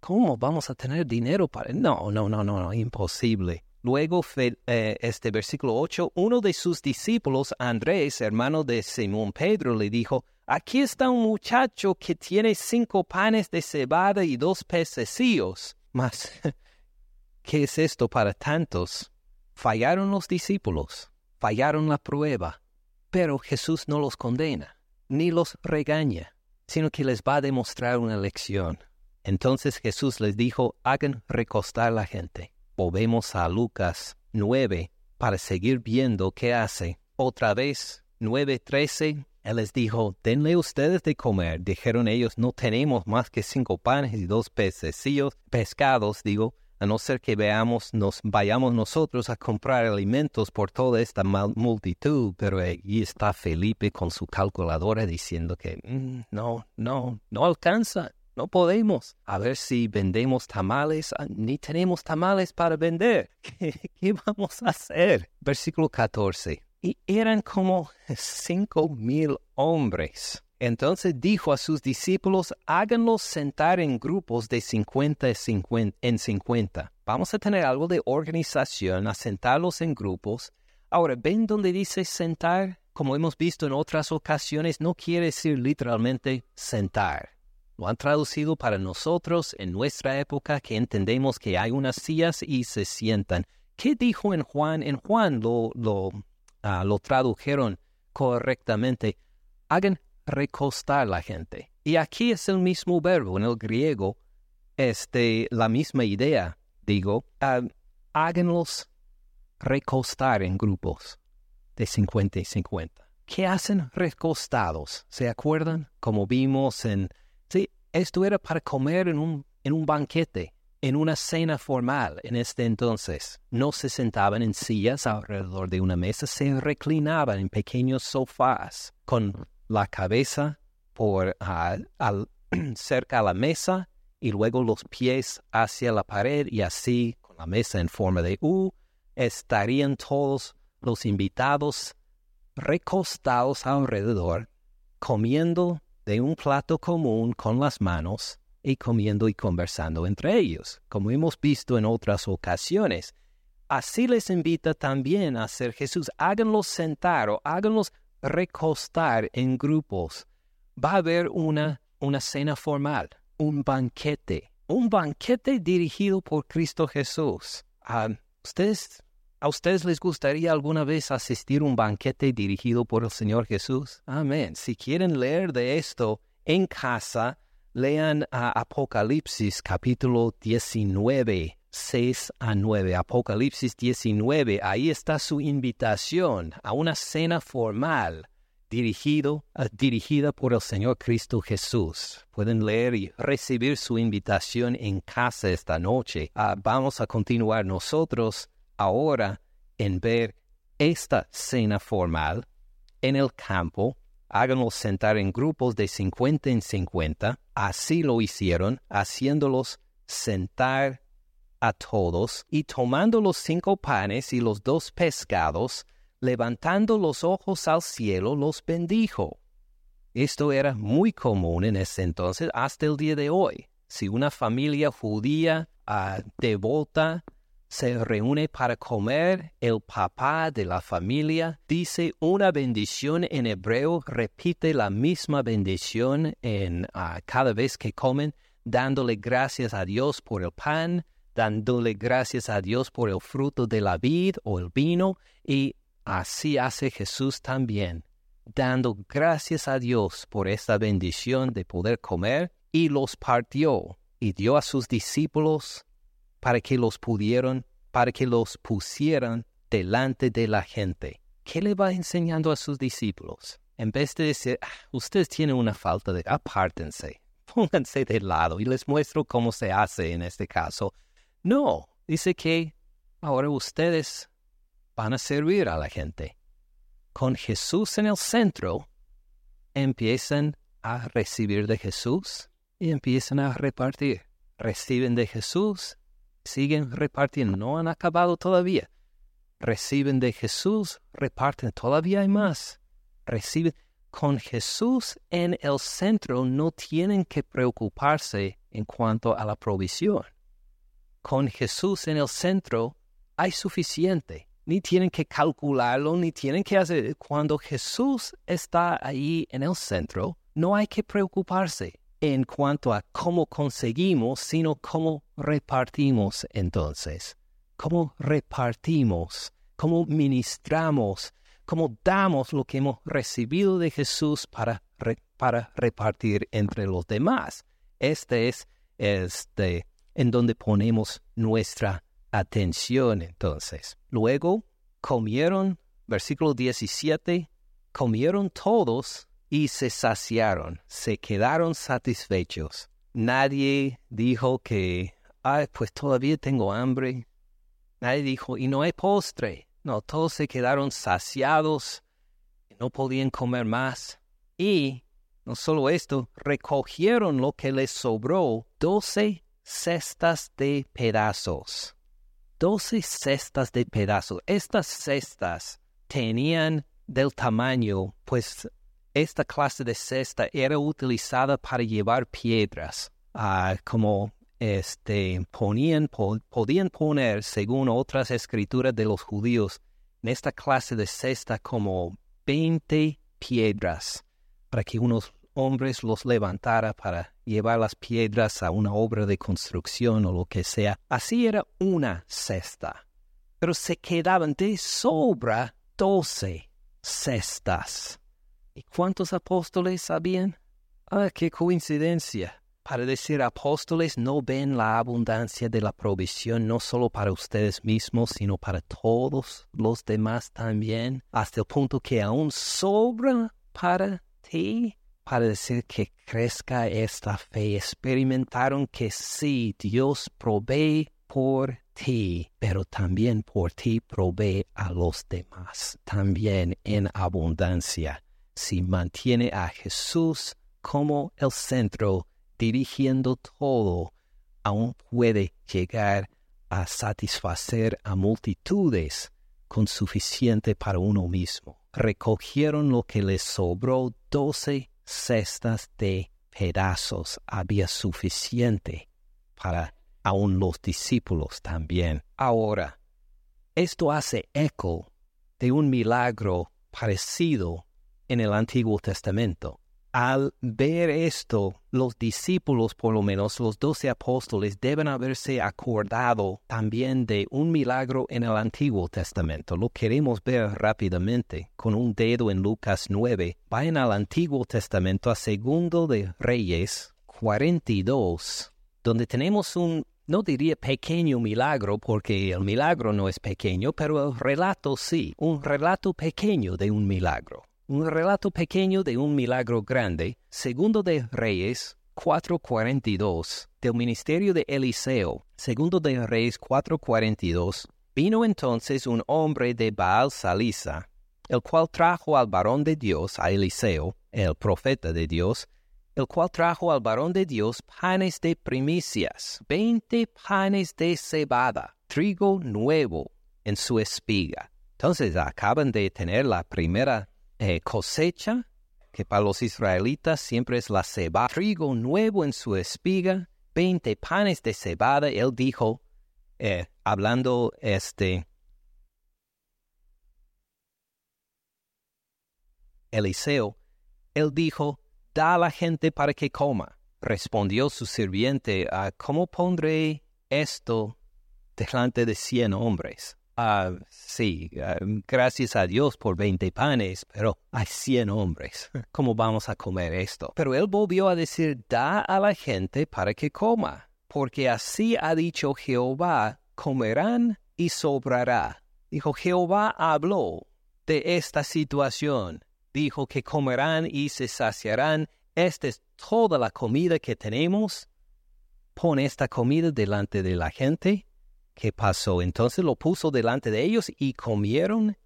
¿Cómo vamos a tener dinero para...? No, no, no, no, no, imposible. Luego, eh, este versículo 8, uno de sus discípulos, Andrés, hermano de Simón Pedro, le dijo, aquí está un muchacho que tiene cinco panes de cebada y dos pececillos. Mas, ¿qué es esto para tantos? Fallaron los discípulos, fallaron la prueba, pero Jesús no los condena, ni los regaña, sino que les va a demostrar una lección. Entonces Jesús les dijo, hagan recostar la gente volvemos a Lucas 9 para seguir viendo qué hace. Otra vez, 9.13, él les dijo, denle ustedes de comer. Dijeron ellos, no tenemos más que cinco panes y dos pececillos, pescados, digo, a no ser que veamos, nos vayamos nosotros a comprar alimentos por toda esta multitud, pero ahí está Felipe con su calculadora diciendo que mm, no, no, no alcanza. No podemos. A ver si vendemos tamales. Ah, ni tenemos tamales para vender. ¿Qué, vamos a hacer? Versículo 14. Y eran como cinco mil hombres. Entonces dijo a sus discípulos, háganlos sentar en grupos de 50 en 50. Vamos a tener algo de organización, a sentarlos en grupos. Ahora, ¿ven donde dice sentar? Como hemos visto en otras ocasiones, no quiere decir literalmente sentar lo han traducido para nosotros en nuestra época que entendemos que hay unas sillas y se sientan. ¿Qué dijo en Juan? En Juan lo, lo, ah, lo tradujeron correctamente. Hagan recostar la gente. Y aquí es el mismo verbo en el griego, este, la misma idea, digo, uh, háganlos recostar en grupos de 50 y 50. ¿Qué hacen recostados? ¿Se acuerdan? Como vimos en... Sí, esto era para comer en un, en un banquete, en una cena formal en este entonces. No se sentaban en sillas alrededor de una mesa, se reclinaban en pequeños sofás con la cabeza por cerca a la mesa y luego los pies hacia la pared y así con la mesa en forma de U estarían todos los invitados recostados alrededor, comiendo de un plato común con las manos y comiendo y conversando entre ellos, como hemos visto en otras ocasiones. Así les invita también a hacer Jesús. Háganlos sentar o háganlos recostar en grupos. Va a haber una, una cena formal, un banquete, un banquete dirigido por Cristo Jesús. Ah, ¿Ustedes ¿A ustedes les gustaría alguna vez asistir a un banquete dirigido por el Señor Jesús? Amén. Si quieren leer de esto en casa, lean a Apocalipsis capítulo 19, 6 a 9. Apocalipsis 19, ahí está su invitación a una cena formal dirigido, eh, dirigida por el Señor Cristo Jesús. Pueden leer y recibir su invitación en casa esta noche. Ah, vamos a continuar nosotros ahora en ver esta cena formal en el campo, háganlos sentar en grupos de 50 en 50, así lo hicieron, haciéndolos sentar a todos, y tomando los cinco panes y los dos pescados, levantando los ojos al cielo, los bendijo. Esto era muy común en ese entonces hasta el día de hoy. Si una familia judía uh, devota se reúne para comer, el papá de la familia dice una bendición en hebreo, repite la misma bendición en ah, cada vez que comen, dándole gracias a Dios por el pan, dándole gracias a Dios por el fruto de la vid o el vino, y así hace Jesús también, dando gracias a Dios por esta bendición de poder comer, y los partió y dio a sus discípulos para que los pudieran, para que los pusieran delante de la gente. ¿Qué le va enseñando a sus discípulos? En vez de decir, ah, ustedes tienen una falta de apártense, pónganse de lado y les muestro cómo se hace en este caso. No, dice que ahora ustedes van a servir a la gente. Con Jesús en el centro, empiezan a recibir de Jesús y empiezan a repartir. Reciben de Jesús siguen repartiendo, no han acabado todavía. Reciben de Jesús, reparten, todavía hay más. Reciben con Jesús en el centro, no tienen que preocuparse en cuanto a la provisión. Con Jesús en el centro hay suficiente. Ni tienen que calcularlo, ni tienen que hacer. Cuando Jesús está ahí en el centro, no hay que preocuparse en cuanto a cómo conseguimos, sino cómo repartimos entonces. Cómo repartimos, cómo ministramos, cómo damos lo que hemos recibido de Jesús para, para repartir entre los demás. Este es este, en donde ponemos nuestra atención entonces. Luego comieron, versículo 17, comieron todos y se saciaron, se quedaron satisfechos. Nadie dijo que, ay, pues todavía tengo hambre. Nadie dijo, y no hay postre. No, todos se quedaron saciados, no podían comer más. Y, no solo esto, recogieron lo que les sobró, doce cestas de pedazos. Doce cestas de pedazos. Estas cestas tenían del tamaño, pues esta clase de cesta era utilizada para llevar piedras, ah, como este, ponían, podían poner, según otras escrituras de los judíos, en esta clase de cesta como 20 piedras, para que unos hombres los levantara para llevar las piedras a una obra de construcción o lo que sea. Así era una cesta. pero se quedaban de sobra doce cestas. ¿Y cuántos apóstoles habían? Ah, qué coincidencia. Para decir apóstoles no ven la abundancia de la provisión no solo para ustedes mismos, sino para todos los demás también, hasta el punto que aún sobra para ti, para decir que crezca esta fe. Experimentaron que sí, Dios provee por ti, pero también por ti provee a los demás, también en abundancia. Si mantiene a Jesús como el centro, dirigiendo todo, aún puede llegar a satisfacer a multitudes con suficiente para uno mismo. Recogieron lo que les sobró, doce cestas de pedazos. Había suficiente para aún los discípulos también. Ahora, esto hace eco de un milagro parecido en el Antiguo Testamento. Al ver esto, los discípulos, por lo menos los doce apóstoles, deben haberse acordado también de un milagro en el Antiguo Testamento. Lo queremos ver rápidamente con un dedo en Lucas 9. Vayan al Antiguo Testamento, a Segundo de Reyes 42, donde tenemos un, no diría pequeño milagro, porque el milagro no es pequeño, pero el relato sí, un relato pequeño de un milagro un relato pequeño de un milagro grande, segundo de Reyes 4:42, del ministerio de Eliseo, segundo de Reyes 4:42, vino entonces un hombre de Baal Salisa, el cual trajo al varón de Dios, a Eliseo, el profeta de Dios, el cual trajo al varón de Dios panes de primicias, veinte panes de cebada, trigo nuevo en su espiga. Entonces acaban de tener la primera eh, cosecha, que para los israelitas siempre es la cebada, trigo nuevo en su espiga, veinte panes de cebada, él dijo, eh, hablando este, Eliseo, él dijo, da a la gente para que coma. Respondió su sirviente, ah, ¿cómo pondré esto delante de cien hombres? Ah, sí, ah, gracias a Dios por veinte panes, pero hay cien hombres. ¿Cómo vamos a comer esto? Pero él volvió a decir, da a la gente para que coma, porque así ha dicho Jehová, comerán y sobrará. Dijo, Jehová habló de esta situación. Dijo que comerán y se saciarán. Esta es toda la comida que tenemos. Pon esta comida delante de la gente ¿Qué pasó? Entonces lo puso delante de ellos y comieron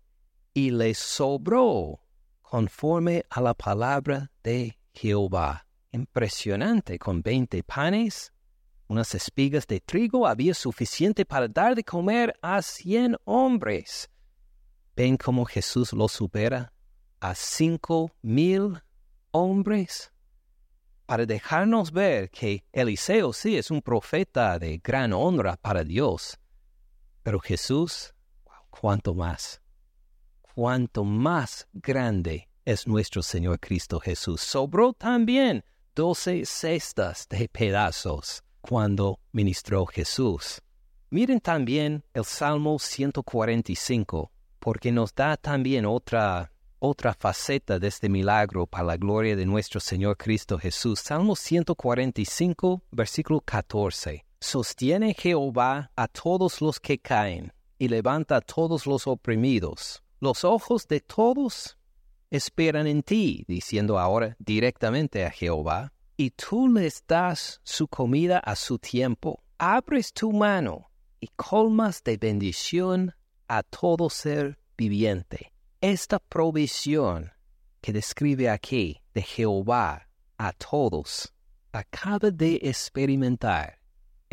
y les sobró conforme a la palabra de Jehová. Impresionante, con veinte panes, unas espigas de trigo, había suficiente para dar de comer a cien hombres. ¿Ven cómo Jesús lo supera? A cinco mil hombres para dejarnos ver que Eliseo sí es un profeta de gran honra para Dios, pero Jesús, cuánto más, cuánto más grande es nuestro Señor Cristo Jesús. Sobró también doce cestas de pedazos cuando ministró Jesús. Miren también el Salmo 145, porque nos da también otra, otra faceta de este milagro para la gloria de nuestro Señor Cristo Jesús. Salmo 145, versículo 14. Sostiene Jehová a todos los que caen y levanta a todos los oprimidos. Los ojos de todos esperan en ti, diciendo ahora directamente a Jehová, y tú les das su comida a su tiempo. Abres tu mano y colmas de bendición a todo ser viviente. Esta provisión que describe aquí de Jehová a todos acaba de experimentar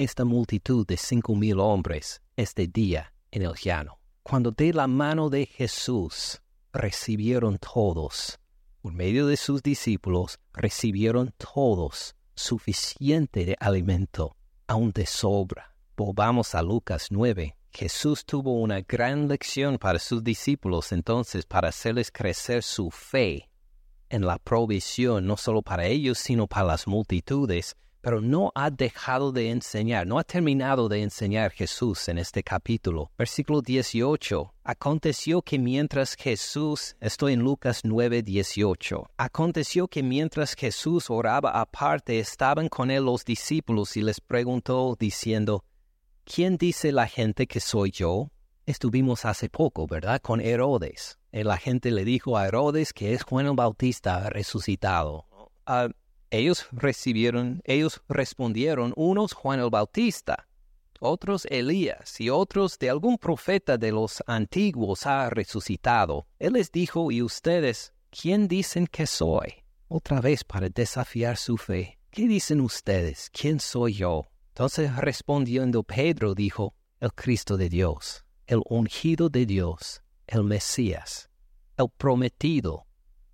esta multitud de cinco mil hombres este día en el llano. Cuando de la mano de Jesús recibieron todos, por medio de sus discípulos, recibieron todos suficiente de alimento, aun de sobra. Volvamos a Lucas 9. Jesús tuvo una gran lección para sus discípulos entonces para hacerles crecer su fe en la provisión, no solo para ellos, sino para las multitudes, pero no ha dejado de enseñar, no ha terminado de enseñar Jesús en este capítulo. Versículo 18. Aconteció que mientras Jesús, estoy en Lucas 9, 18. Aconteció que mientras Jesús oraba aparte, estaban con él los discípulos y les preguntó diciendo, ¿quién dice la gente que soy yo? Estuvimos hace poco, ¿verdad? Con Herodes. La gente le dijo a Herodes que es Juan el Bautista resucitado. Ah, ellos recibieron, ellos respondieron, unos Juan el Bautista, otros Elías y otros de algún profeta de los antiguos ha resucitado. Él les dijo, ¿y ustedes quién dicen que soy? Otra vez para desafiar su fe. ¿Qué dicen ustedes? ¿Quién soy yo? Entonces respondiendo Pedro dijo, el Cristo de Dios, el ungido de Dios, el Mesías, el prometido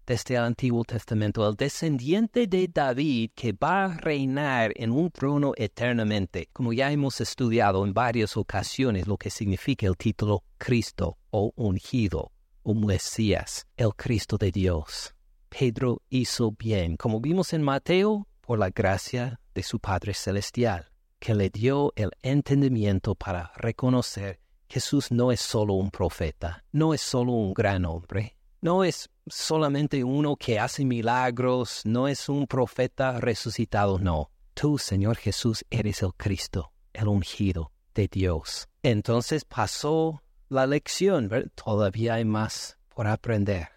desde el Antiguo Testamento, el descendiente de David que va a reinar en un trono eternamente, como ya hemos estudiado en varias ocasiones lo que significa el título Cristo o ungido o Mesías, el Cristo de Dios. Pedro hizo bien, como vimos en Mateo, por la gracia de su Padre Celestial, que le dio el entendimiento para reconocer Jesús no es solo un profeta, no es solo un gran hombre, no es solamente uno que hace milagros, no es un profeta resucitado, no. Tú, Señor Jesús, eres el Cristo, el ungido de Dios. Entonces pasó la lección, todavía hay más por aprender.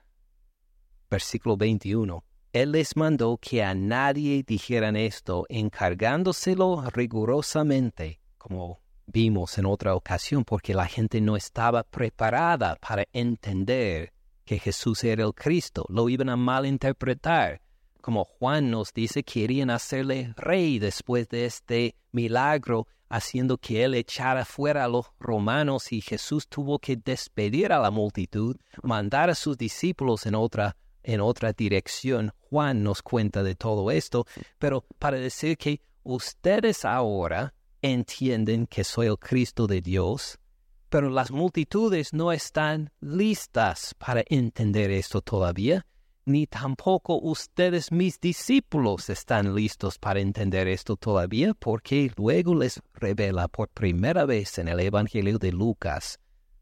Versículo 21. Él les mandó que a nadie dijeran esto, encargándoselo rigurosamente, como vimos en otra ocasión, porque la gente no estaba preparada para entender que Jesús era el Cristo, lo iban a malinterpretar. Como Juan nos dice, querían hacerle rey después de este milagro, haciendo que él echara fuera a los romanos y Jesús tuvo que despedir a la multitud, mandar a sus discípulos en otra en otra dirección. Juan nos cuenta de todo esto, pero para decir que ustedes ahora entienden que soy el Cristo de Dios, pero las multitudes no están listas para entender esto todavía, ni tampoco ustedes mis discípulos están listos para entender esto todavía, porque luego les revela por primera vez en el Evangelio de Lucas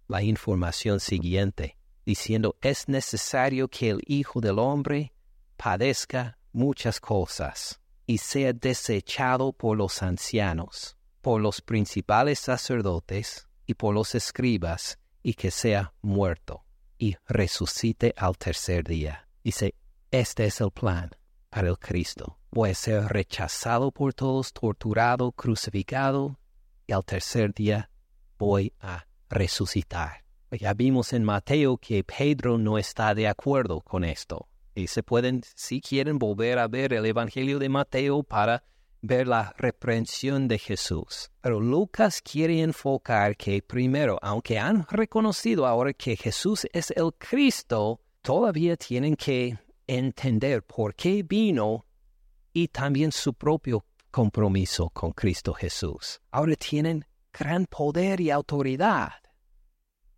la información siguiente, diciendo es necesario que el Hijo del Hombre padezca muchas cosas y sea desechado por los ancianos, por los principales sacerdotes, y por los escribas, y que sea muerto, y resucite al tercer día. Dice, este es el plan para el Cristo. Voy a ser rechazado por todos, torturado, crucificado, y al tercer día voy a resucitar. Ya vimos en Mateo que Pedro no está de acuerdo con esto. Y se pueden, si quieren, volver a ver el Evangelio de Mateo para ver la reprensión de Jesús. Pero Lucas quiere enfocar que primero, aunque han reconocido ahora que Jesús es el Cristo, todavía tienen que entender por qué vino y también su propio compromiso con Cristo Jesús. Ahora tienen gran poder y autoridad.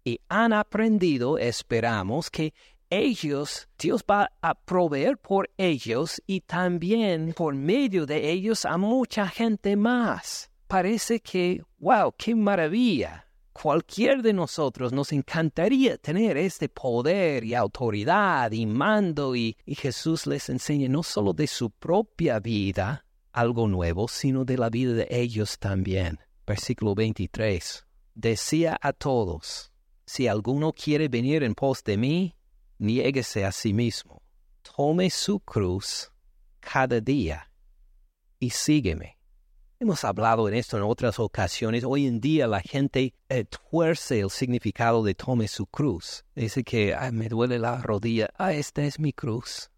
Y han aprendido, esperamos, que ellos, Dios va a proveer por ellos y también por medio de ellos a mucha gente más. Parece que, wow, qué maravilla. Cualquier de nosotros nos encantaría tener este poder y autoridad y mando y, y Jesús les enseña no solo de su propia vida algo nuevo, sino de la vida de ellos también. Versículo 23. Decía a todos, si alguno quiere venir en pos de mí, niéguese a sí mismo, tome su cruz cada día y sígueme. Hemos hablado en esto en otras ocasiones. Hoy en día la gente eh, tuerce el significado de tome su cruz. Dice que me duele la rodilla. Ah, esta es mi cruz.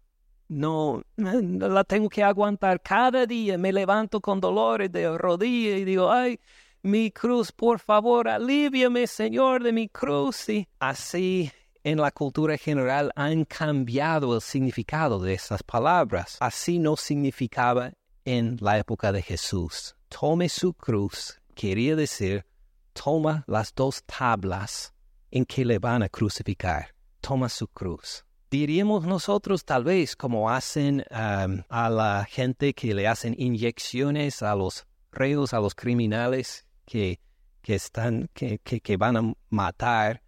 No, la tengo que aguantar cada día. Me levanto con dolores de rodilla y digo, ay, mi cruz, por favor, aliviame, Señor, de mi cruz. Y así en la cultura general han cambiado el significado de esas palabras. Así no significaba en la época de Jesús. Tome su cruz quería decir toma las dos tablas en que le van a crucificar. Toma su cruz. Diríamos nosotros tal vez como hacen um, a la gente que le hacen inyecciones a los reos, a los criminales que, que están, que, que, van a matar,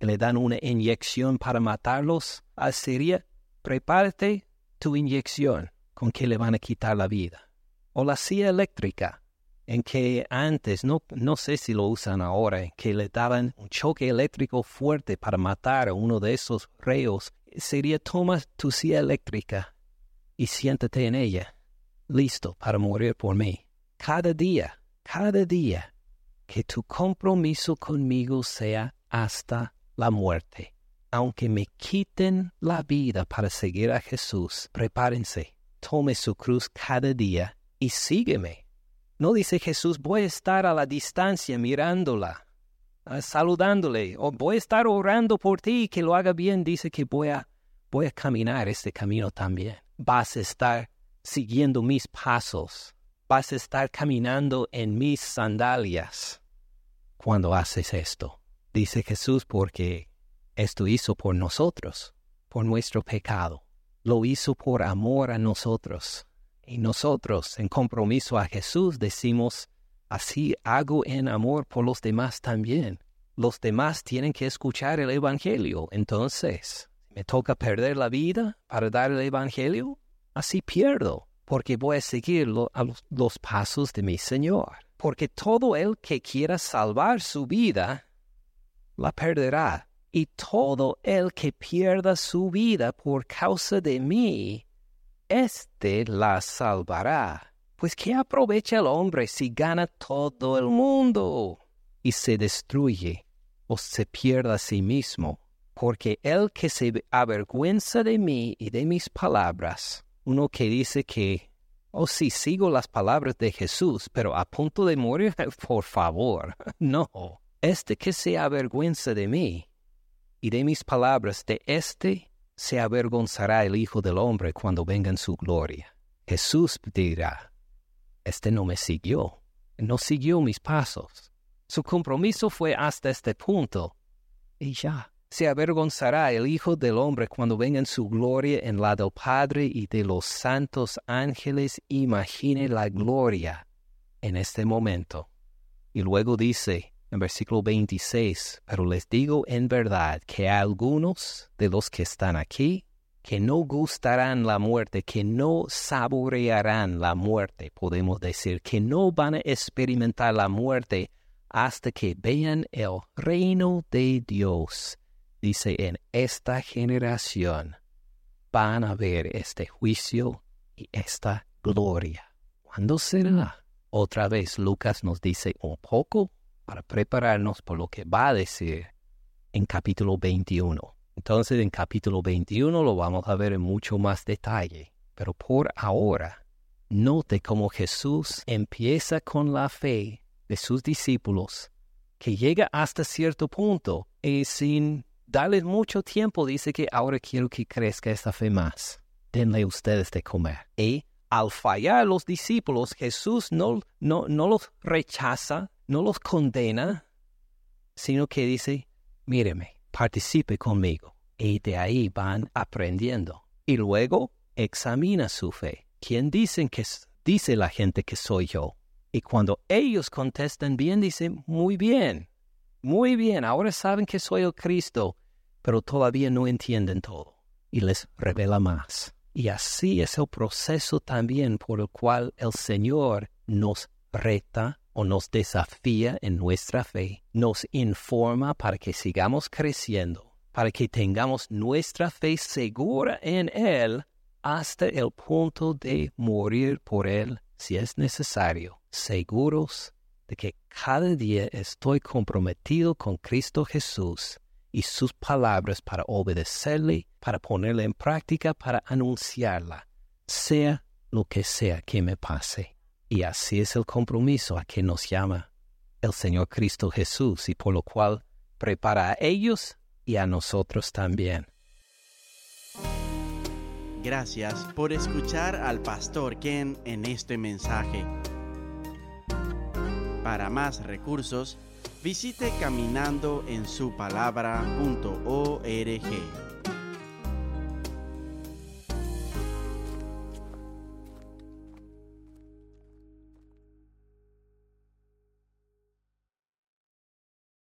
le dan una inyección para matarlos. Ah, sería, prepárate tu inyección con que le van a quitar la vida. O la silla eléctrica, en que antes, no, no sé si lo usan ahora, que le daban un choque eléctrico fuerte para matar a uno de esos reos, sería toma tu silla eléctrica y siéntate en ella, listo para morir por mí. Cada día, cada día, que tu compromiso conmigo sea hasta la muerte. Aunque me quiten la vida para seguir a Jesús, prepárense, tome su cruz cada día y sígueme. No dice Jesús, voy a estar a la distancia mirándola, saludándole, o voy a estar orando por ti, que lo haga bien. Dice que voy a, voy a caminar este camino también. Vas a estar siguiendo mis pasos. Vas a estar caminando en mis sandalias cuando haces esto. Dice Jesús porque esto hizo por nosotros, por nuestro pecado. Lo hizo por amor a nosotros. Y nosotros, en compromiso a Jesús, decimos, así hago en amor por los demás también. Los demás tienen que escuchar el Evangelio. Entonces, me toca perder la vida para dar el Evangelio, así pierdo, porque voy a seguir los pasos de mi Señor. Porque todo el que quiera salvar su vida, la perderá y todo el que pierda su vida por causa de mí, éste la salvará. Pues ¿qué aprovecha el hombre si gana todo el mundo y se destruye o se pierda a sí mismo? Porque el que se avergüenza de mí y de mis palabras, uno que dice que, oh sí, sigo las palabras de Jesús, pero a punto de morir, por favor, no. Este que se avergüenza de mí y de mis palabras, de éste se avergonzará el Hijo del Hombre cuando venga en su gloria. Jesús dirá, Este no me siguió, no siguió mis pasos. Su compromiso fue hasta este punto. Y ya, se avergonzará el Hijo del Hombre cuando venga en su gloria en la del Padre y de los santos ángeles. Imagine la gloria en este momento. Y luego dice, en versículo 26, pero les digo en verdad que algunos de los que están aquí, que no gustarán la muerte, que no saborearán la muerte, podemos decir, que no van a experimentar la muerte hasta que vean el reino de Dios. Dice, en esta generación van a ver este juicio y esta gloria. ¿Cuándo será? Otra vez Lucas nos dice un poco para prepararnos por lo que va a decir en capítulo 21. Entonces en capítulo 21 lo vamos a ver en mucho más detalle, pero por ahora note cómo Jesús empieza con la fe de sus discípulos, que llega hasta cierto punto y sin darles mucho tiempo dice que ahora quiero que crezca esta fe más. Denle ustedes de comer. Y al fallar los discípulos, Jesús no, no, no los rechaza, no los condena, sino que dice, míreme, participe conmigo. Y de ahí van aprendiendo. Y luego examina su fe. ¿Quién dicen que dice la gente que soy yo? Y cuando ellos contestan bien, dicen, muy bien, muy bien, ahora saben que soy el Cristo, pero todavía no entienden todo. Y les revela más. Y así es el proceso también por el cual el Señor nos reta o nos desafía en nuestra fe, nos informa para que sigamos creciendo, para que tengamos nuestra fe segura en Él hasta el punto de morir por Él si es necesario, seguros de que cada día estoy comprometido con Cristo Jesús y sus palabras para obedecerle, para ponerla en práctica, para anunciarla, sea lo que sea que me pase. Y así es el compromiso a que nos llama el Señor Cristo Jesús y por lo cual prepara a ellos y a nosotros también. Gracias por escuchar al pastor Ken en este mensaje. Para más recursos, visite caminandoensupalabra.org.